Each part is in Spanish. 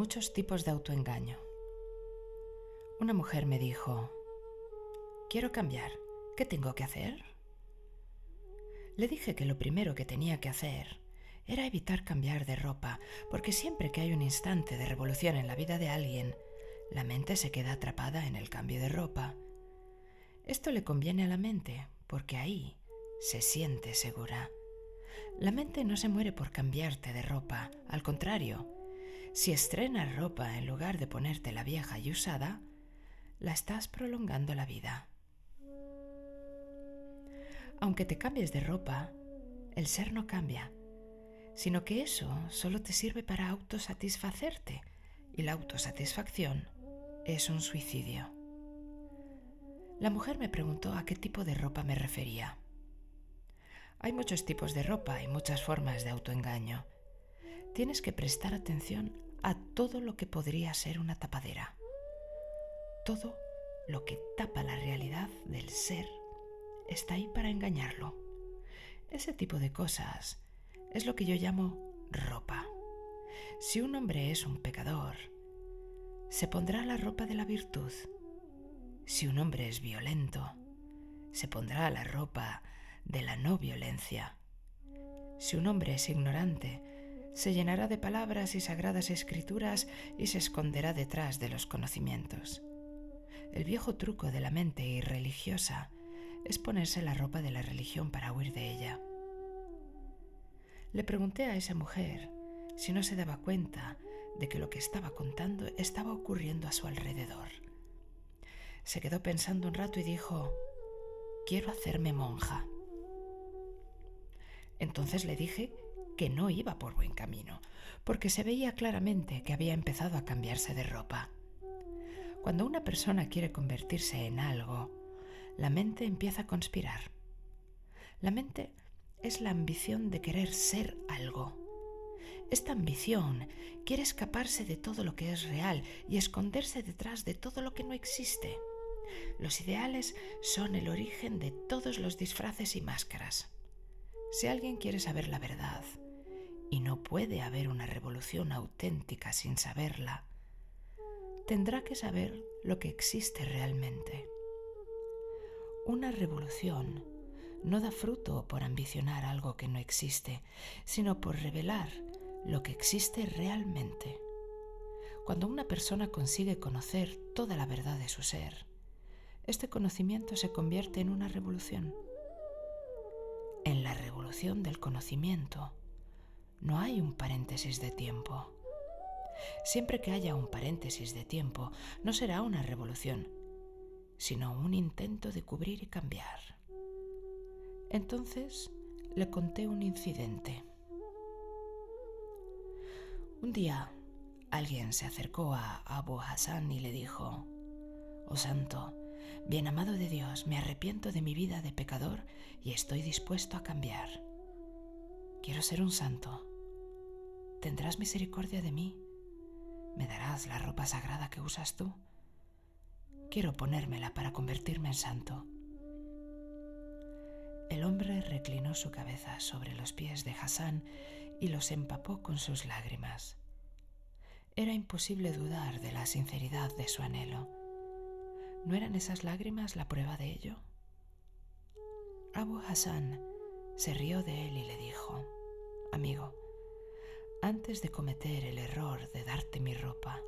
Muchos tipos de autoengaño. Una mujer me dijo, quiero cambiar, ¿qué tengo que hacer? Le dije que lo primero que tenía que hacer era evitar cambiar de ropa, porque siempre que hay un instante de revolución en la vida de alguien, la mente se queda atrapada en el cambio de ropa. Esto le conviene a la mente, porque ahí se siente segura. La mente no se muere por cambiarte de ropa, al contrario, si estrenas ropa en lugar de ponerte la vieja y usada, la estás prolongando la vida. Aunque te cambies de ropa, el ser no cambia, sino que eso solo te sirve para autosatisfacerte y la autosatisfacción es un suicidio. La mujer me preguntó a qué tipo de ropa me refería. Hay muchos tipos de ropa y muchas formas de autoengaño. Tienes que prestar atención a todo lo que podría ser una tapadera. Todo lo que tapa la realidad del ser está ahí para engañarlo. Ese tipo de cosas es lo que yo llamo ropa. Si un hombre es un pecador, se pondrá la ropa de la virtud. Si un hombre es violento, se pondrá la ropa de la no violencia. Si un hombre es ignorante, se llenará de palabras y sagradas escrituras y se esconderá detrás de los conocimientos. El viejo truco de la mente irreligiosa es ponerse la ropa de la religión para huir de ella. Le pregunté a esa mujer si no se daba cuenta de que lo que estaba contando estaba ocurriendo a su alrededor. Se quedó pensando un rato y dijo, quiero hacerme monja. Entonces le dije que no iba por buen camino, porque se veía claramente que había empezado a cambiarse de ropa. Cuando una persona quiere convertirse en algo, la mente empieza a conspirar. La mente es la ambición de querer ser algo. Esta ambición quiere escaparse de todo lo que es real y esconderse detrás de todo lo que no existe. Los ideales son el origen de todos los disfraces y máscaras. Si alguien quiere saber la verdad, y no puede haber una revolución auténtica sin saberla, tendrá que saber lo que existe realmente. Una revolución no da fruto por ambicionar algo que no existe, sino por revelar lo que existe realmente. Cuando una persona consigue conocer toda la verdad de su ser, este conocimiento se convierte en una revolución. En la revolución del conocimiento no hay un paréntesis de tiempo. Siempre que haya un paréntesis de tiempo, no será una revolución, sino un intento de cubrir y cambiar. Entonces le conté un incidente. Un día alguien se acercó a Abu Hassan y le dijo, Oh santo, Bien amado de Dios, me arrepiento de mi vida de pecador y estoy dispuesto a cambiar. Quiero ser un santo. ¿Tendrás misericordia de mí? ¿Me darás la ropa sagrada que usas tú? Quiero ponérmela para convertirme en santo. El hombre reclinó su cabeza sobre los pies de Hassan y los empapó con sus lágrimas. Era imposible dudar de la sinceridad de su anhelo. ¿No eran esas lágrimas la prueba de ello? Abu Hassan se rió de él y le dijo, Amigo, antes de cometer el error de darte mi ropa,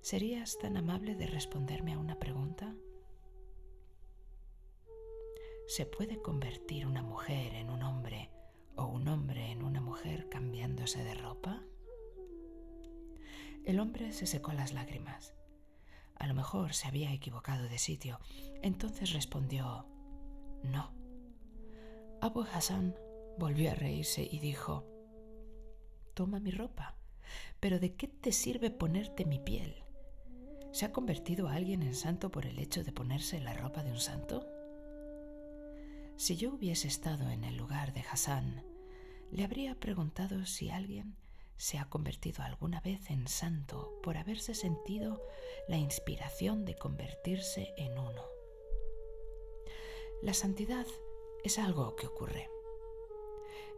¿serías tan amable de responderme a una pregunta? ¿Se puede convertir una mujer en un hombre o un hombre en una mujer cambiándose de ropa? El hombre se secó las lágrimas a lo mejor se había equivocado de sitio. Entonces respondió, no. Abu Hassan volvió a reírse y dijo, toma mi ropa, pero ¿de qué te sirve ponerte mi piel? ¿Se ha convertido alguien en santo por el hecho de ponerse la ropa de un santo? Si yo hubiese estado en el lugar de Hassan, le habría preguntado si alguien se ha convertido alguna vez en santo por haberse sentido la inspiración de convertirse en uno. La santidad es algo que ocurre.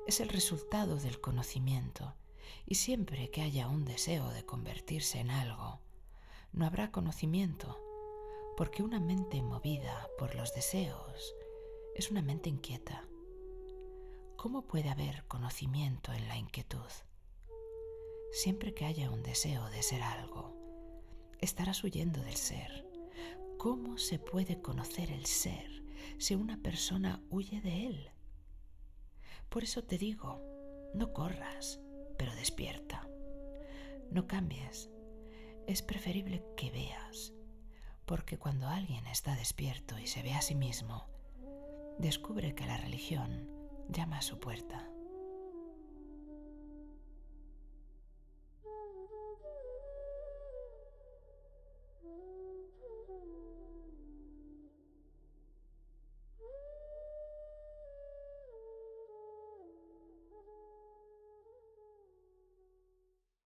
Es el resultado del conocimiento Y siempre que haya un deseo de convertirse en algo, no habrá conocimiento, porque una mente movida por los deseos es una mente inquieta. ¿Cómo puede haber conocimiento en la inquietud? Siempre que haya un deseo de ser algo, estarás huyendo del ser. ¿Cómo se puede conocer el ser si una persona huye de él? Por eso te digo, no corras, pero despierta. No cambies. Es preferible que veas, porque cuando alguien está despierto y se ve a sí mismo, descubre que la religión llama a su puerta.